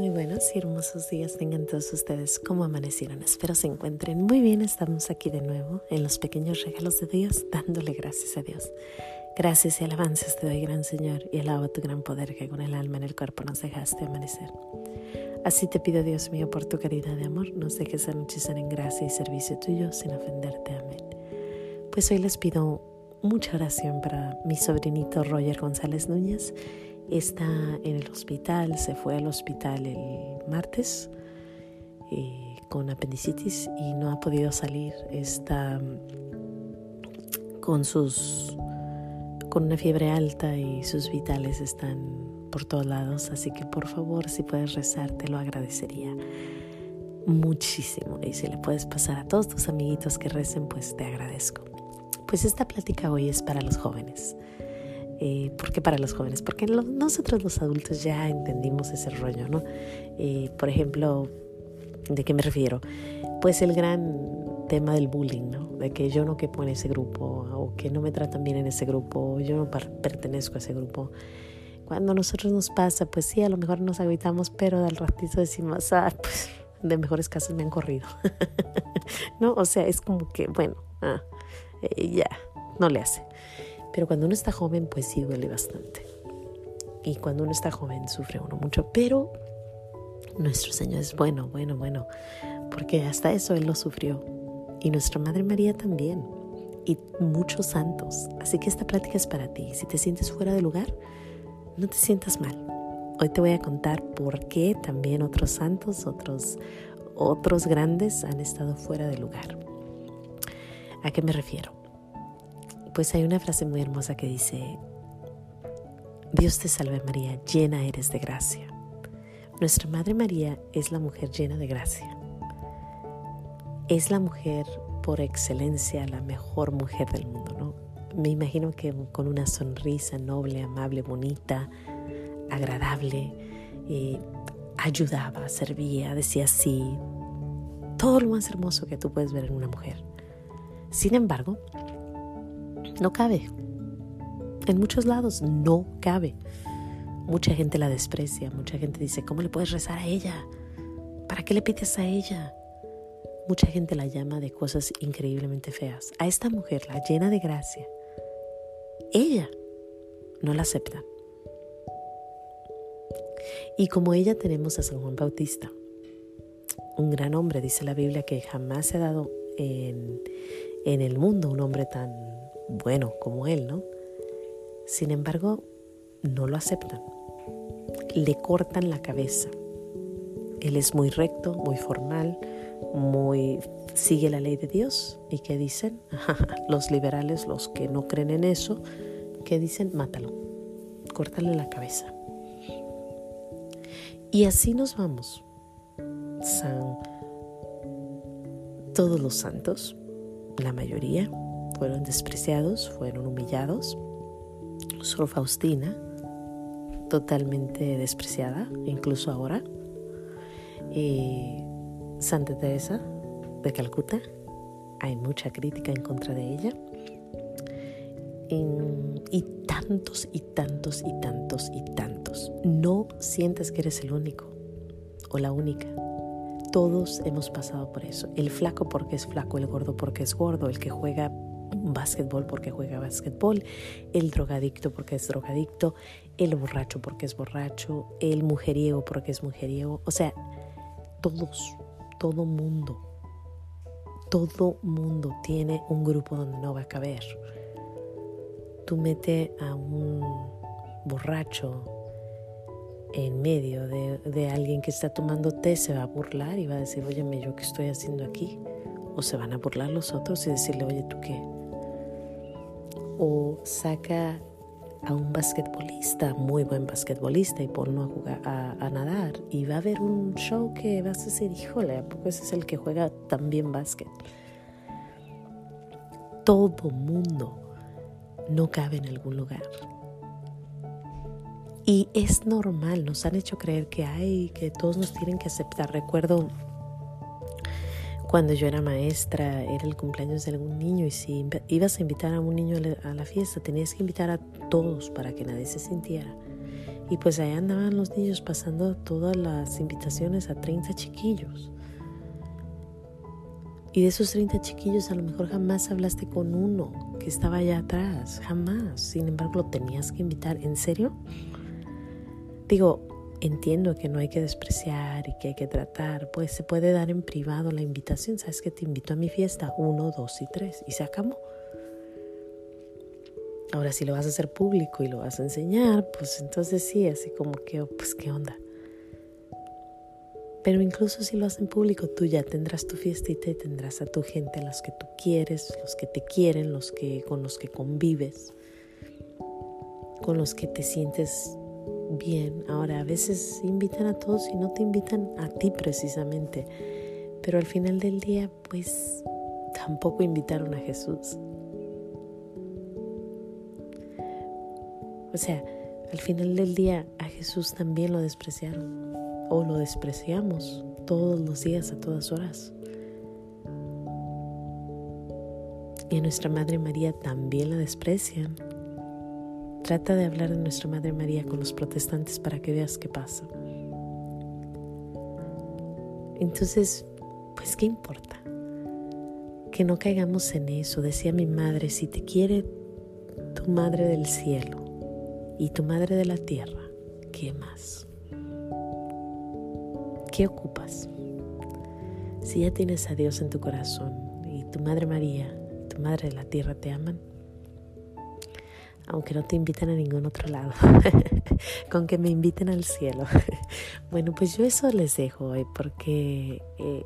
Muy buenos y hermosos días tengan todos ustedes. ¿Cómo amanecieron? Espero se encuentren muy bien. Estamos aquí de nuevo en los pequeños regalos de Dios, dándole gracias a Dios. Gracias y alabanzas te doy, gran Señor, y alabo tu gran poder que con el alma en el cuerpo nos dejaste amanecer. Así te pido, Dios mío, por tu caridad de amor, nos dejes anochecer en gracia y servicio tuyo sin ofenderte. Amén. Pues hoy les pido mucha oración para mi sobrinito Roger González Núñez está en el hospital, se fue al hospital el martes eh, con apendicitis y no ha podido salir. Está mm, con sus con una fiebre alta y sus vitales están por todos lados, así que por favor, si puedes rezar, te lo agradecería muchísimo. Y si le puedes pasar a todos tus amiguitos que recen, pues te agradezco. Pues esta plática hoy es para los jóvenes. Eh, ¿Por qué para los jóvenes? Porque nosotros los adultos ya entendimos ese rollo, ¿no? Eh, por ejemplo, ¿de qué me refiero? Pues el gran tema del bullying, ¿no? De que yo no quepo en ese grupo, o que no me tratan bien en ese grupo, o yo no pertenezco a ese grupo. Cuando a nosotros nos pasa, pues sí, a lo mejor nos agüitamos, pero al ratito decimos, ah, pues de mejores casos me han corrido. ¿No? O sea, es como que, bueno, ah, eh, ya, no le hace. Pero cuando uno está joven, pues sí duele bastante. Y cuando uno está joven, sufre uno mucho. Pero nuestro Señor es bueno, bueno, bueno. Porque hasta eso Él lo sufrió. Y nuestra Madre María también. Y muchos santos. Así que esta plática es para ti. Si te sientes fuera de lugar, no te sientas mal. Hoy te voy a contar por qué también otros santos, otros, otros grandes han estado fuera de lugar. ¿A qué me refiero? Pues hay una frase muy hermosa que dice, Dios te salve María, llena eres de gracia. Nuestra Madre María es la mujer llena de gracia. Es la mujer por excelencia, la mejor mujer del mundo, ¿no? Me imagino que con una sonrisa noble, amable, bonita, agradable, ayudaba, servía, decía sí, todo lo más hermoso que tú puedes ver en una mujer. Sin embargo, no cabe. En muchos lados no cabe. Mucha gente la desprecia, mucha gente dice, ¿cómo le puedes rezar a ella? ¿Para qué le pides a ella? Mucha gente la llama de cosas increíblemente feas. A esta mujer, la llena de gracia, ella no la acepta. Y como ella tenemos a San Juan Bautista, un gran hombre, dice la Biblia, que jamás se ha dado en, en el mundo un hombre tan bueno como él, ¿no? Sin embargo, no lo aceptan. Le cortan la cabeza. Él es muy recto, muy formal, muy sigue la ley de Dios. ¿Y qué dicen? los liberales, los que no creen en eso, ¿qué dicen? Mátalo, córtale la cabeza. Y así nos vamos. San todos los santos, la mayoría, fueron despreciados, fueron humillados. Sor Faustina, totalmente despreciada, incluso ahora. Santa Teresa de Calcuta, hay mucha crítica en contra de ella. y tantos y tantos y tantos y tantos. No sientes que eres el único o la única. Todos hemos pasado por eso. El flaco porque es flaco, el gordo porque es gordo, el que juega básquetbol porque juega básquetbol, el drogadicto porque es drogadicto, el borracho porque es borracho, el mujeriego porque es mujeriego. O sea, todos, todo mundo, todo mundo tiene un grupo donde no va a caber. Tú mete a un borracho en medio de, de, alguien que está tomando té, se va a burlar y va a decir, óyeme, ¿yo qué estoy haciendo aquí? O se van a burlar los otros y decirle, oye, ¿tú qué? O saca a un basquetbolista, muy buen basquetbolista, y ponlo a jugar a, nadar. Y va a haber un show que vas a decir, híjole, ¿a poco ese es el que juega tan bien básquet? Todo mundo no cabe en algún lugar. Y es normal, nos han hecho creer que hay, que todos nos tienen que aceptar. Recuerdo cuando yo era maestra, era el cumpleaños de algún niño y si ibas a invitar a un niño a la fiesta, tenías que invitar a todos para que nadie se sintiera. Y pues ahí andaban los niños pasando todas las invitaciones a 30 chiquillos. Y de esos 30 chiquillos a lo mejor jamás hablaste con uno que estaba allá atrás, jamás. Sin embargo, lo tenías que invitar. ¿En serio? Digo, entiendo que no hay que despreciar y que hay que tratar, pues se puede dar en privado la invitación. ¿Sabes que te invito a mi fiesta? Uno, dos y tres. Y se acabó. Ahora, si lo vas a hacer público y lo vas a enseñar, pues entonces sí, así como que, pues, ¿qué onda? Pero incluso si lo hacen público, tú ya tendrás tu fiestita y tendrás a tu gente, los que tú quieres, los que te quieren, los que con los que convives, con los que te sientes bien. Ahora, a veces invitan a todos y no te invitan a ti precisamente, pero al final del día, pues tampoco invitaron a Jesús. O sea, al final del día a Jesús también lo despreciaron o lo despreciamos todos los días, a todas horas. Y a nuestra Madre María también la desprecian. Trata de hablar de nuestra Madre María con los protestantes para que veas qué pasa. Entonces, pues, ¿qué importa? Que no caigamos en eso. Decía mi madre, si te quiere tu Madre del cielo y tu Madre de la tierra, ¿qué más? ¿Qué ocupas? Si ya tienes a Dios en tu corazón y tu Madre María, tu Madre de la Tierra te aman, aunque no te inviten a ningún otro lado, con que me inviten al cielo. bueno, pues yo eso les dejo hoy porque eh,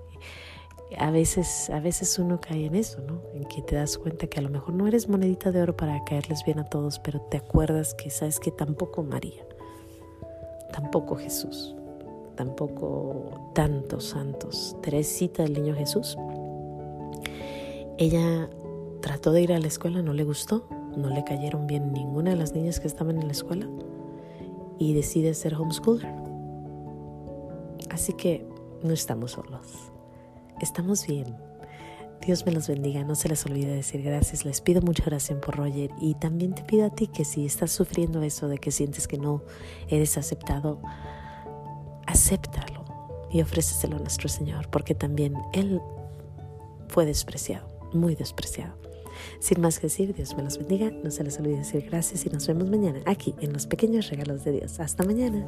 a, veces, a veces uno cae en eso, ¿no? En que te das cuenta que a lo mejor no eres monedita de oro para caerles bien a todos, pero te acuerdas que sabes que tampoco María, tampoco Jesús tampoco tantos santos. Teresita del Niño Jesús. Ella trató de ir a la escuela, no le gustó, no le cayeron bien ninguna de las niñas que estaban en la escuela y decide ser homeschooler. Así que no estamos solos, estamos bien. Dios me los bendiga, no se les olvide decir gracias, les pido mucha oración por Roger y también te pido a ti que si estás sufriendo eso de que sientes que no eres aceptado, acéptalo y ofréceselo a nuestro Señor, porque también Él fue despreciado, muy despreciado. Sin más que decir, Dios me los bendiga, no se les olvide decir gracias y nos vemos mañana aquí en los pequeños regalos de Dios. Hasta mañana.